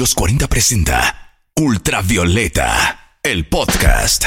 Los 40 presenta Ultravioleta, el podcast.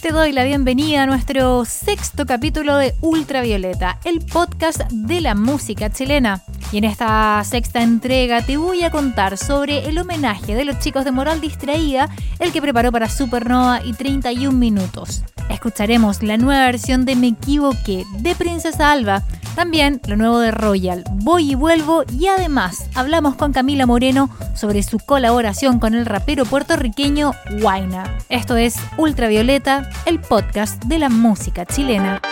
Te doy la bienvenida a nuestro sexto capítulo de Ultravioleta, el podcast de la música chilena. Y en esta sexta entrega te voy a contar sobre el homenaje de los chicos de Moral Distraída, el que preparó para Supernova y 31 minutos. Escucharemos la nueva versión de Me Equivoqué de Princesa Alba, también lo nuevo de Royal, Voy y Vuelvo y además hablamos con Camila Moreno sobre su colaboración con el rapero puertorriqueño Huayna. Esto es Ultravioleta, el podcast de la música chilena.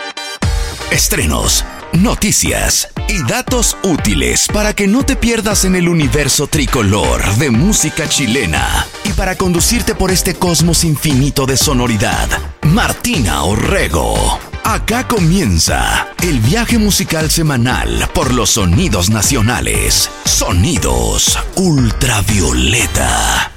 Estrenos, noticias y datos útiles para que no te pierdas en el universo tricolor de música chilena y para conducirte por este cosmos infinito de sonoridad. Martina Orrego. Acá comienza el viaje musical semanal por los sonidos nacionales. Sonidos ultravioleta.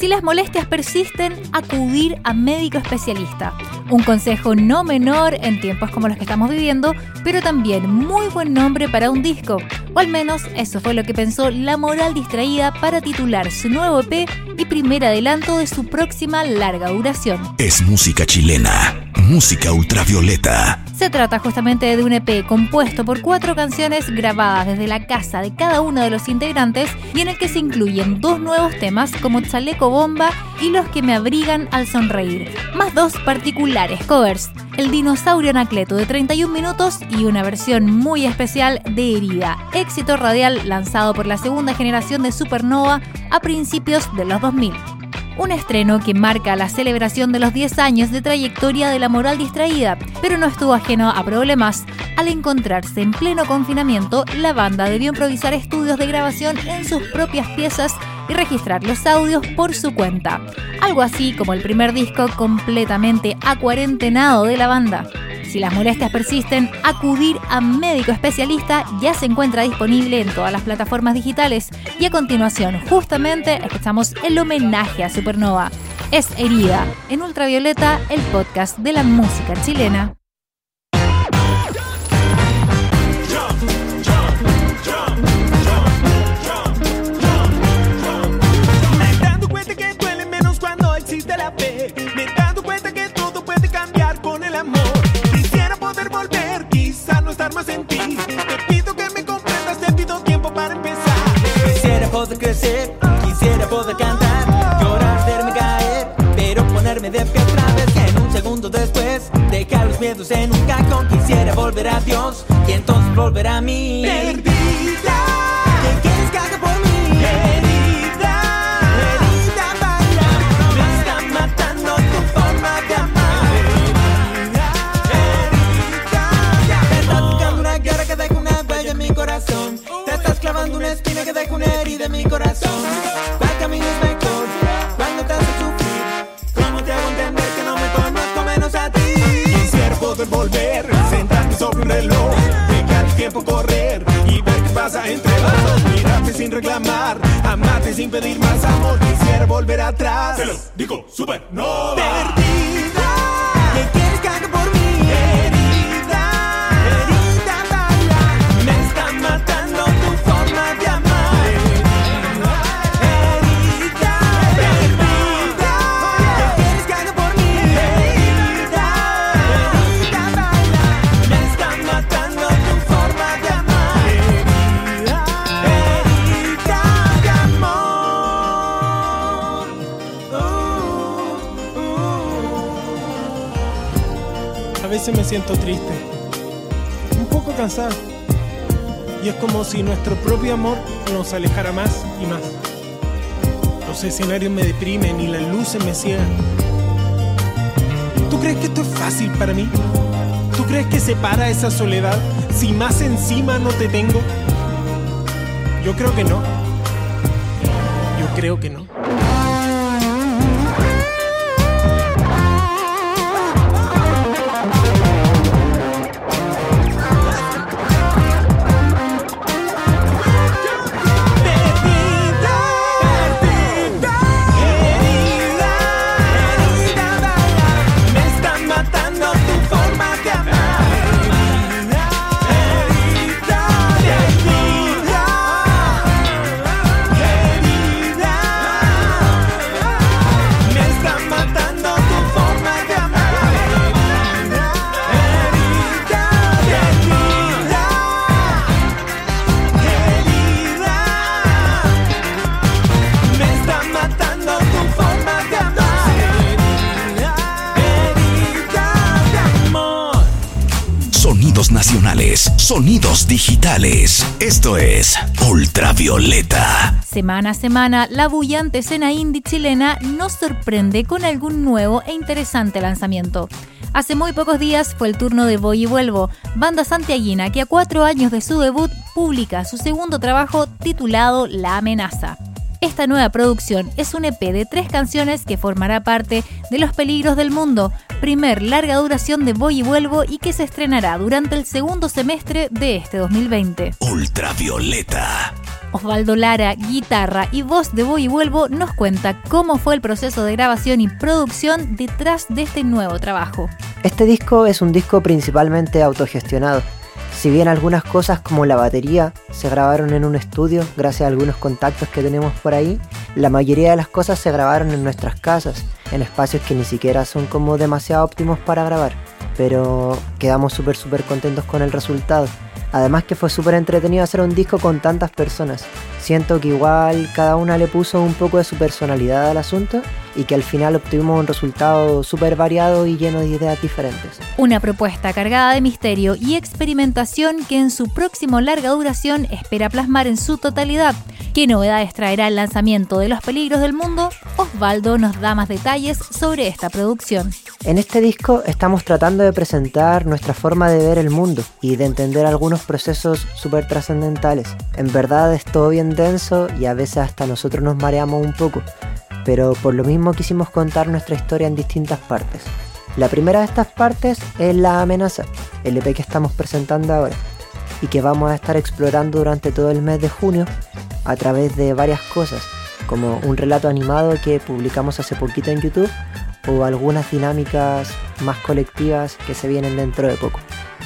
Si las molestias persisten, acudir a médico especialista. Un consejo no menor en tiempos como los que estamos viviendo, pero también muy buen nombre para un disco. O al menos eso fue lo que pensó La Moral Distraída para titular su nuevo EP y primer adelanto de su próxima larga duración. Es música chilena, música ultravioleta. Se trata justamente de un EP compuesto por cuatro canciones grabadas desde la casa de cada uno de los integrantes y en el que se incluyen dos nuevos temas como Chaleco Bomba y Los que me abrigan al sonreír, más dos particulares covers, El dinosaurio Anacleto de 31 minutos y una versión muy especial de Herida, éxito radial lanzado por la segunda generación de Supernova a principios de los 2000 un estreno que marca la celebración de los 10 años de trayectoria de la moral distraída, pero no estuvo ajeno a problemas. Al encontrarse en pleno confinamiento, la banda debió improvisar estudios de grabación en sus propias piezas y registrar los audios por su cuenta. Algo así como el primer disco completamente acuarentenado de la banda. Si las molestias persisten, acudir a médico especialista ya se encuentra disponible en todas las plataformas digitales. Y a continuación, justamente, escuchamos el homenaje a Supernova. Es Herida, en Ultravioleta, el podcast de la música chilena. Clavando una espina que deja una herida en mi corazón. ¿Cuál camino es mejor? Cuando te hace sufrir. ¿Cómo te hago entender que no me conozco menos a ti? Quisiera poder volver, sentarme sobre un reloj, dejar el tiempo correr y ver qué pasa entre los dos. Mirarte sin reclamar, amarte sin pedir más amor. Quisiera volver atrás. Te lo digo, supernova. Perdida, veces me siento triste, un poco cansado. Y es como si nuestro propio amor nos alejara más y más. Los escenarios me deprimen y las luces me ciegan. ¿Tú crees que esto es fácil para mí? ¿Tú crees que se para esa soledad si más encima no te tengo? Yo creo que no. Yo creo que no. Sonidos digitales. Esto es Ultravioleta. Semana a semana, la bullante escena indie chilena nos sorprende con algún nuevo e interesante lanzamiento. Hace muy pocos días fue el turno de Voy y Vuelvo, banda santiaguina que a cuatro años de su debut publica su segundo trabajo titulado La Amenaza. Esta nueva producción es un EP de tres canciones que formará parte de Los Peligros del Mundo, primer larga duración de Voy y Vuelvo y que se estrenará durante el segundo semestre de este 2020. Ultravioleta. Osvaldo Lara, guitarra y voz de Voy y Vuelvo, nos cuenta cómo fue el proceso de grabación y producción detrás de este nuevo trabajo. Este disco es un disco principalmente autogestionado si bien algunas cosas como la batería se grabaron en un estudio gracias a algunos contactos que tenemos por ahí, la mayoría de las cosas se grabaron en nuestras casas, en espacios que ni siquiera son como demasiado óptimos para grabar, pero quedamos súper súper contentos con el resultado. Además que fue súper entretenido hacer un disco con tantas personas. Siento que igual cada una le puso un poco de su personalidad al asunto y que al final obtuvimos un resultado súper variado y lleno de ideas diferentes. Una propuesta cargada de misterio y experimentación que en su próximo larga duración espera plasmar en su totalidad. ¿Qué novedades traerá el lanzamiento de Los Peligros del Mundo? Osvaldo nos da más detalles sobre esta producción. En este disco estamos tratando de presentar nuestra forma de ver el mundo y de entender algunos procesos súper trascendentales. En verdad es todo bien denso y a veces hasta nosotros nos mareamos un poco, pero por lo mismo quisimos contar nuestra historia en distintas partes. La primera de estas partes es La amenaza, el EP que estamos presentando ahora y que vamos a estar explorando durante todo el mes de junio a través de varias cosas, como un relato animado que publicamos hace poquito en YouTube o algunas dinámicas más colectivas que se vienen dentro de poco.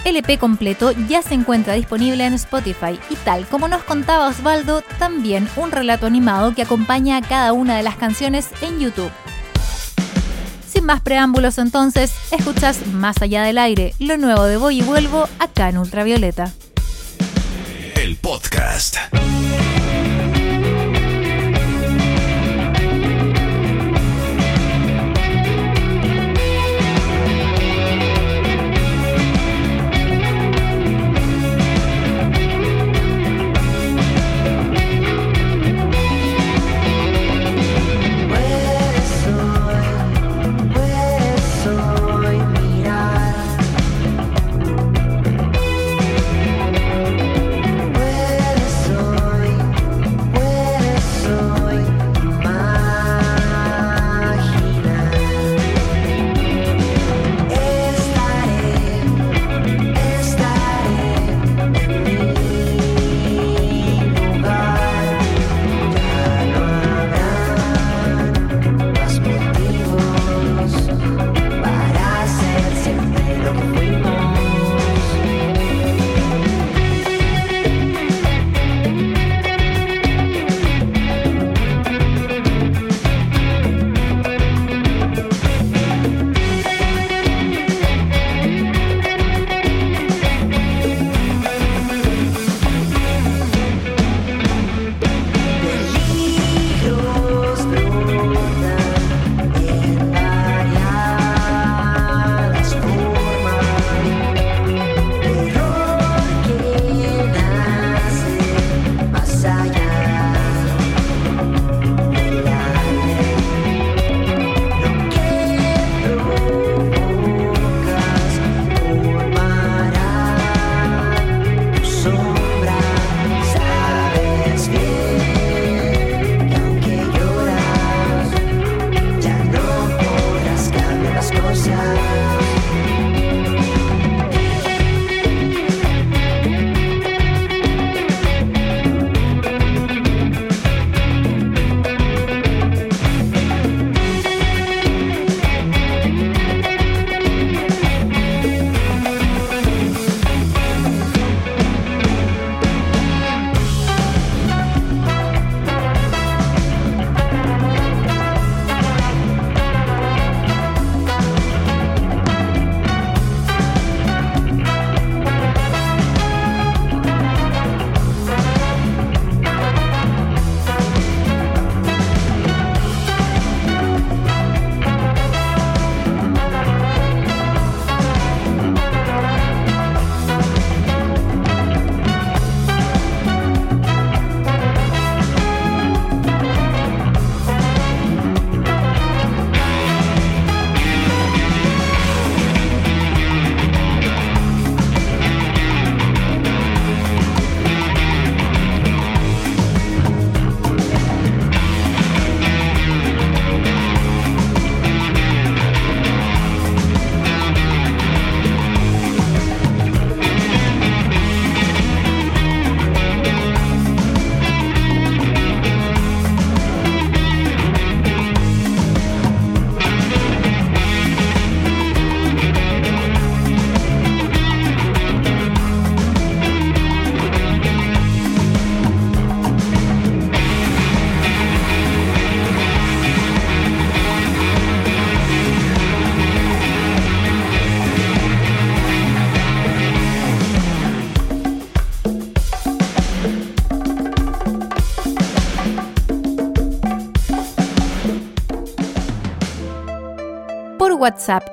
El EP completo ya se encuentra disponible en Spotify y tal como nos contaba Osvaldo, también un relato animado que acompaña a cada una de las canciones en YouTube. Sin más preámbulos entonces, escuchas Más allá del aire, lo nuevo de Voy y Vuelvo acá en Ultravioleta. El podcast.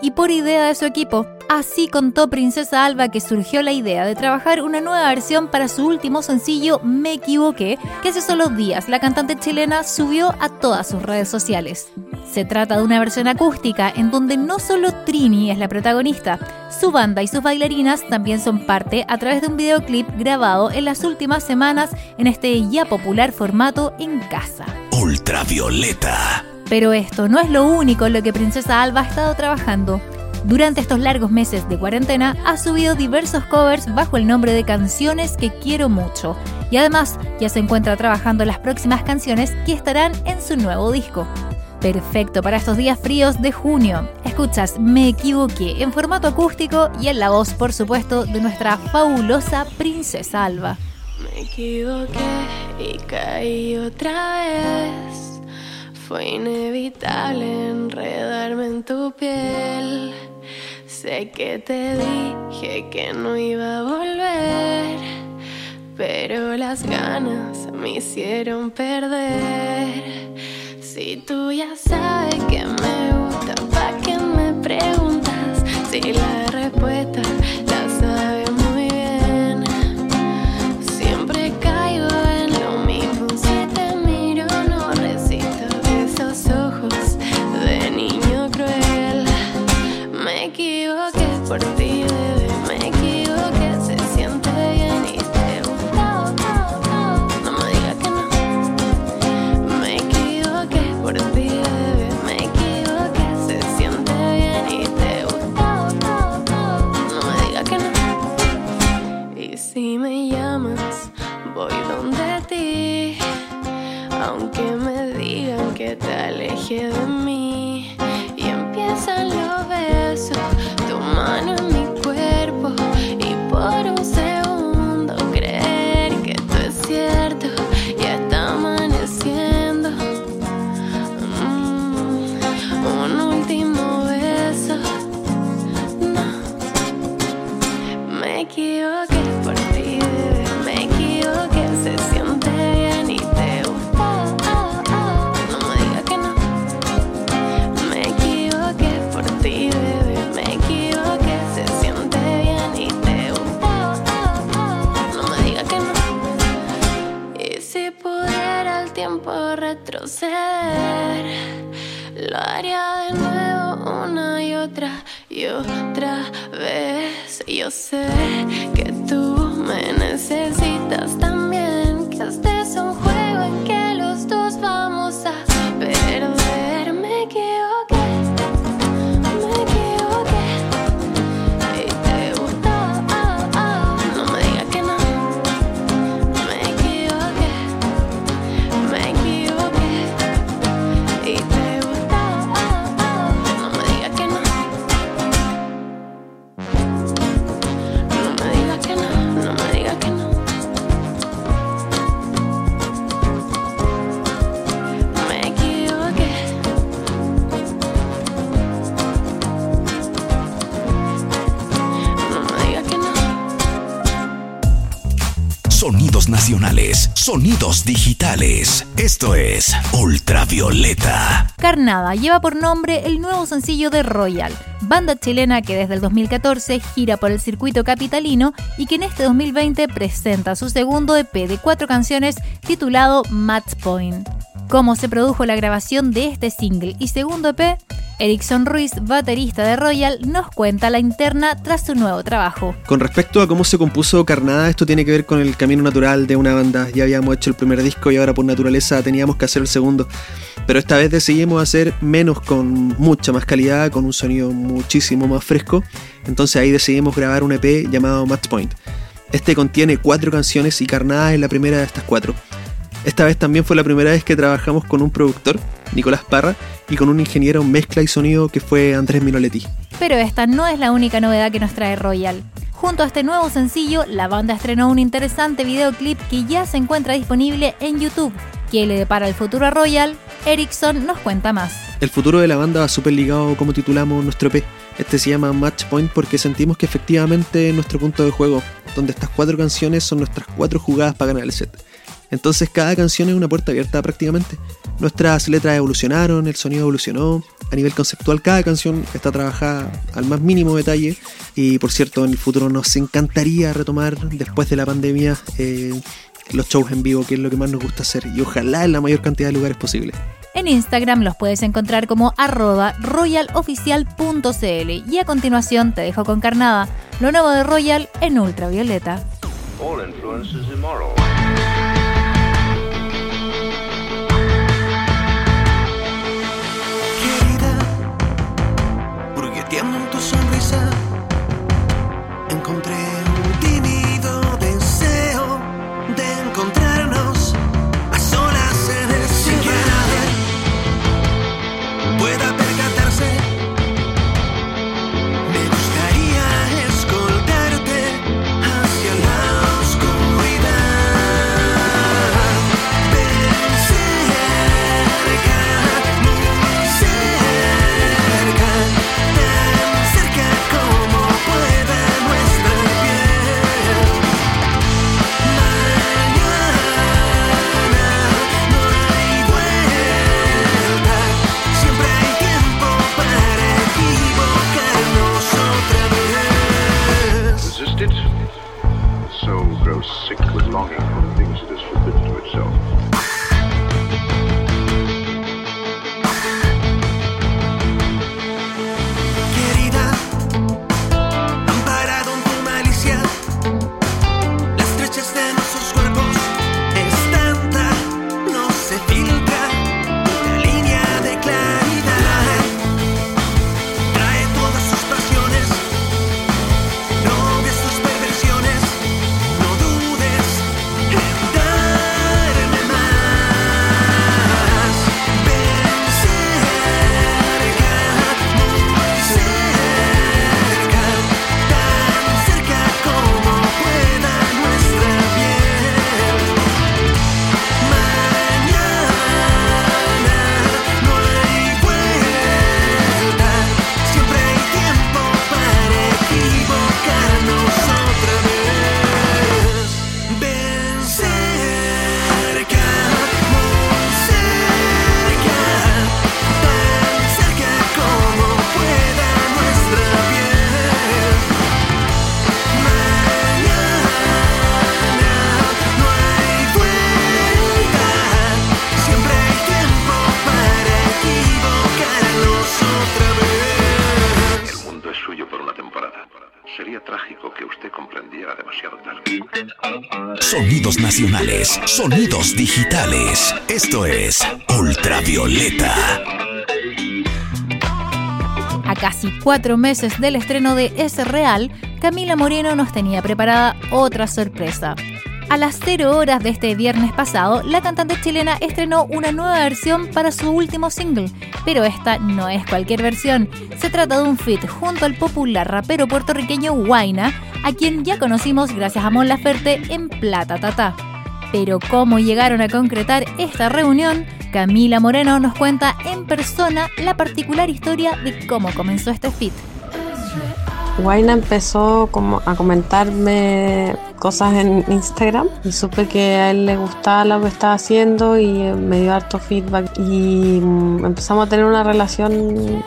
Y por idea de su equipo. Así contó Princesa Alba que surgió la idea de trabajar una nueva versión para su último sencillo Me equivoqué, que hace solo días la cantante chilena subió a todas sus redes sociales. Se trata de una versión acústica en donde no solo Trini es la protagonista, su banda y sus bailarinas también son parte a través de un videoclip grabado en las últimas semanas en este ya popular formato en casa. Ultravioleta. Pero esto no es lo único en lo que Princesa Alba ha estado trabajando. Durante estos largos meses de cuarentena ha subido diversos covers bajo el nombre de Canciones que quiero mucho y además ya se encuentra trabajando las próximas canciones que estarán en su nuevo disco. Perfecto para estos días fríos de junio. Escuchas Me equivoqué en formato acústico y en la voz, por supuesto, de nuestra fabulosa Princesa Alba. Me equivoqué y caí otra vez. Fue inevitable enredarme en tu piel. Sé que te dije que no iba a volver, pero las ganas me hicieron perder. Si tú ya sabes que me gusta, ¿pa' qué me preguntas? Si la respuesta Sonidos digitales. Esto es Ultravioleta. Carnada lleva por nombre el nuevo sencillo de Royal, banda chilena que desde el 2014 gira por el circuito capitalino y que en este 2020 presenta su segundo EP de cuatro canciones titulado Match Point. ¿Cómo se produjo la grabación de este single y segundo EP? Erickson Ruiz, baterista de Royal, nos cuenta la interna tras su nuevo trabajo. Con respecto a cómo se compuso Carnada, esto tiene que ver con el camino natural de una banda. Ya habíamos hecho el primer disco y ahora por naturaleza teníamos que hacer el segundo. Pero esta vez decidimos hacer menos con mucha más calidad, con un sonido muchísimo más fresco. Entonces ahí decidimos grabar un EP llamado Match Point. Este contiene cuatro canciones y Carnada es la primera de estas cuatro. Esta vez también fue la primera vez que trabajamos con un productor, Nicolás Parra, y con un ingeniero en mezcla y sonido que fue Andrés Minoletti. Pero esta no es la única novedad que nos trae Royal. Junto a este nuevo sencillo, la banda estrenó un interesante videoclip que ya se encuentra disponible en YouTube. ¿Qué le depara el futuro a Royal? Erickson nos cuenta más. El futuro de la banda va súper ligado como titulamos nuestro EP. Este se llama Match Point porque sentimos que efectivamente es nuestro punto de juego, donde estas cuatro canciones son nuestras cuatro jugadas para ganar el set. Entonces cada canción es una puerta abierta prácticamente. Nuestras letras evolucionaron, el sonido evolucionó a nivel conceptual cada canción está trabajada al más mínimo detalle y por cierto en el futuro nos encantaría retomar después de la pandemia eh, los shows en vivo, que es lo que más nos gusta hacer y ojalá en la mayor cantidad de lugares posible. En Instagram los puedes encontrar como arroba royaloficial.cl y a continuación te dejo con Carnada, lo nuevo de Royal en ultravioleta. Nacionales, digitales. Esto es Ultravioleta. A casi cuatro meses del estreno de Es Real, Camila Moreno nos tenía preparada otra sorpresa. A las 0 horas de este viernes pasado, la cantante chilena estrenó una nueva versión para su último single, pero esta no es cualquier versión. Se trata de un feat junto al popular rapero puertorriqueño Huayna, a quien ya conocimos gracias a Mon Laferte en Plata Tata. Pero cómo llegaron a concretar esta reunión, Camila Moreno nos cuenta en persona la particular historia de cómo comenzó este feat. Guaina empezó como a comentarme cosas en Instagram y supe que a él le gustaba lo que estaba haciendo y me dio harto feedback y mm, empezamos a tener una relación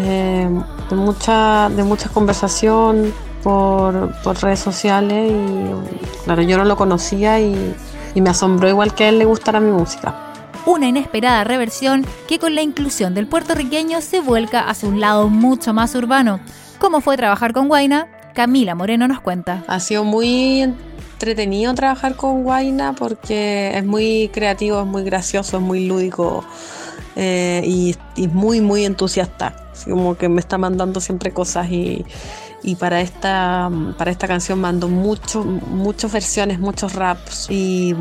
eh, de mucha de mucha conversación por, redes sociales y claro yo no lo conocía y, y me asombró igual que a él le gustara mi música una inesperada reversión que con la inclusión del puertorriqueño se vuelca hacia un lado mucho más urbano. ¿Cómo fue trabajar con Guaina? Camila Moreno nos cuenta. Ha sido muy entretenido trabajar con Guaina porque es muy creativo, es muy gracioso, es muy lúdico eh, y, y, muy, muy entusiasta. como que me está mandando siempre cosas y, y para esta, para esta canción mando mucho, muchas versiones, muchos raps y,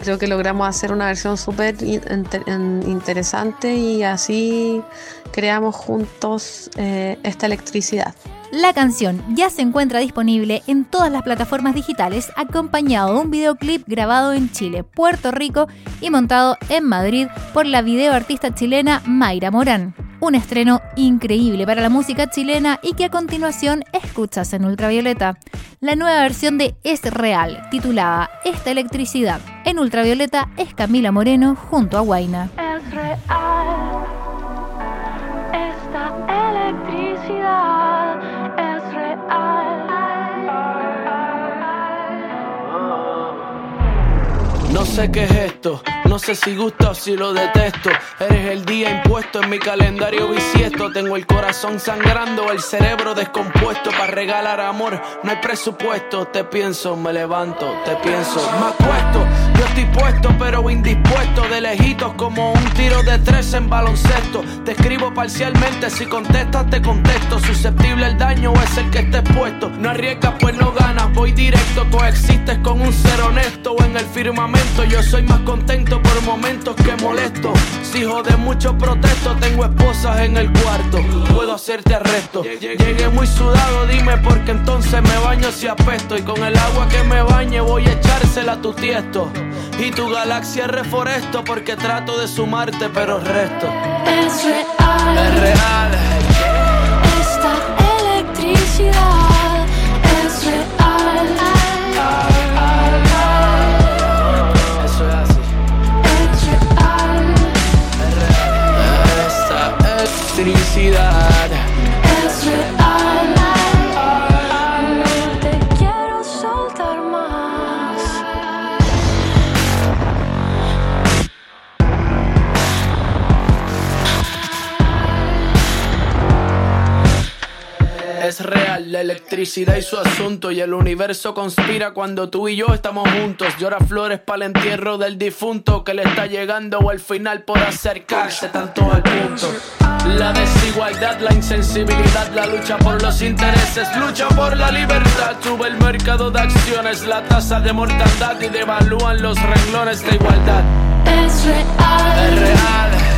creo que logramos hacer una versión súper interesante y así creamos juntos eh, esta electricidad. La canción ya se encuentra disponible en todas las plataformas digitales acompañado de un videoclip grabado en Chile, Puerto Rico y montado en Madrid por la videoartista chilena Mayra Morán. Un estreno increíble para la música chilena y que a continuación escuchas en Ultravioleta. La nueva versión de Es Real, titulada Esta electricidad. En Ultravioleta es Camila Moreno junto a Guaina. Es real. Esta electricidad es real. No sé qué es esto, no sé si gusta o si lo detesto. Eres el día impuesto en mi calendario bisiesto. Tengo el corazón sangrando, el cerebro descompuesto. Para regalar amor, no hay presupuesto. Te pienso, me levanto, te pienso, me acuesto. Yo estoy puesto, pero indispuesto. De lejitos como un tiro de tres en baloncesto. Te escribo parcialmente, si contestas, te contesto. Susceptible el daño es el que esté puesto. No arriesgas, pues no ganas. Voy directo, coexistes con un ser honesto. O en el firmamento, yo soy más contento por momentos que molesto. Si hijo de mucho protesto, tengo esposas en el cuarto. Puedo hacerte arresto. Llegué muy sudado, dime porque entonces me baño si apesto. Y con el agua que me bañe voy a echársela a tu tiesto. Y tu galaxia reforesto porque trato de sumarte, pero resto. Es real. Es real. Esta electricidad electricidad y su asunto y el universo conspira cuando tú y yo estamos juntos. Llora flores para el entierro del difunto que le está llegando o al final por acercarse tanto al punto. La desigualdad, la insensibilidad, la lucha por los intereses, lucha por la libertad. Sube el mercado de acciones, la tasa de mortandad y devalúan los renglones de igualdad. Es real. Es real.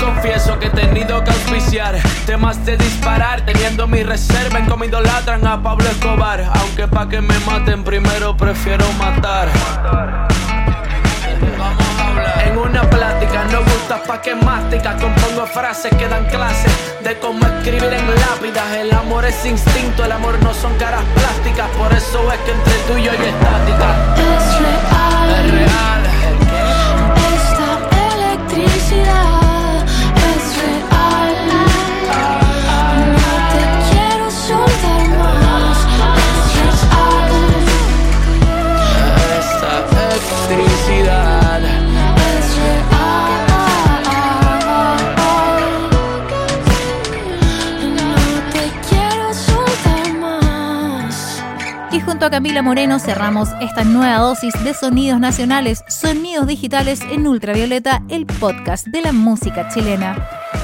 Confieso que he tenido que auspiciar temas de disparar, teniendo mi reserva en cómo idolatran a Pablo Escobar. Aunque pa' que me maten primero prefiero matar. Vamos a hablar. En una plática no gusta pa' que mastica Compongo frases que dan clases de cómo escribir en lápidas El amor es instinto, el amor no son caras plásticas Por eso es que entre tú y yo hay estática Es real. Es real Esta electricidad Junto a Camila Moreno cerramos esta nueva dosis de sonidos nacionales, sonidos digitales en ultravioleta, el podcast de la música chilena.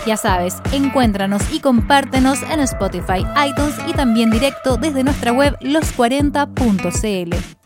Ya sabes, encuéntranos y compártenos en Spotify, iTunes y también directo desde nuestra web los40.cl.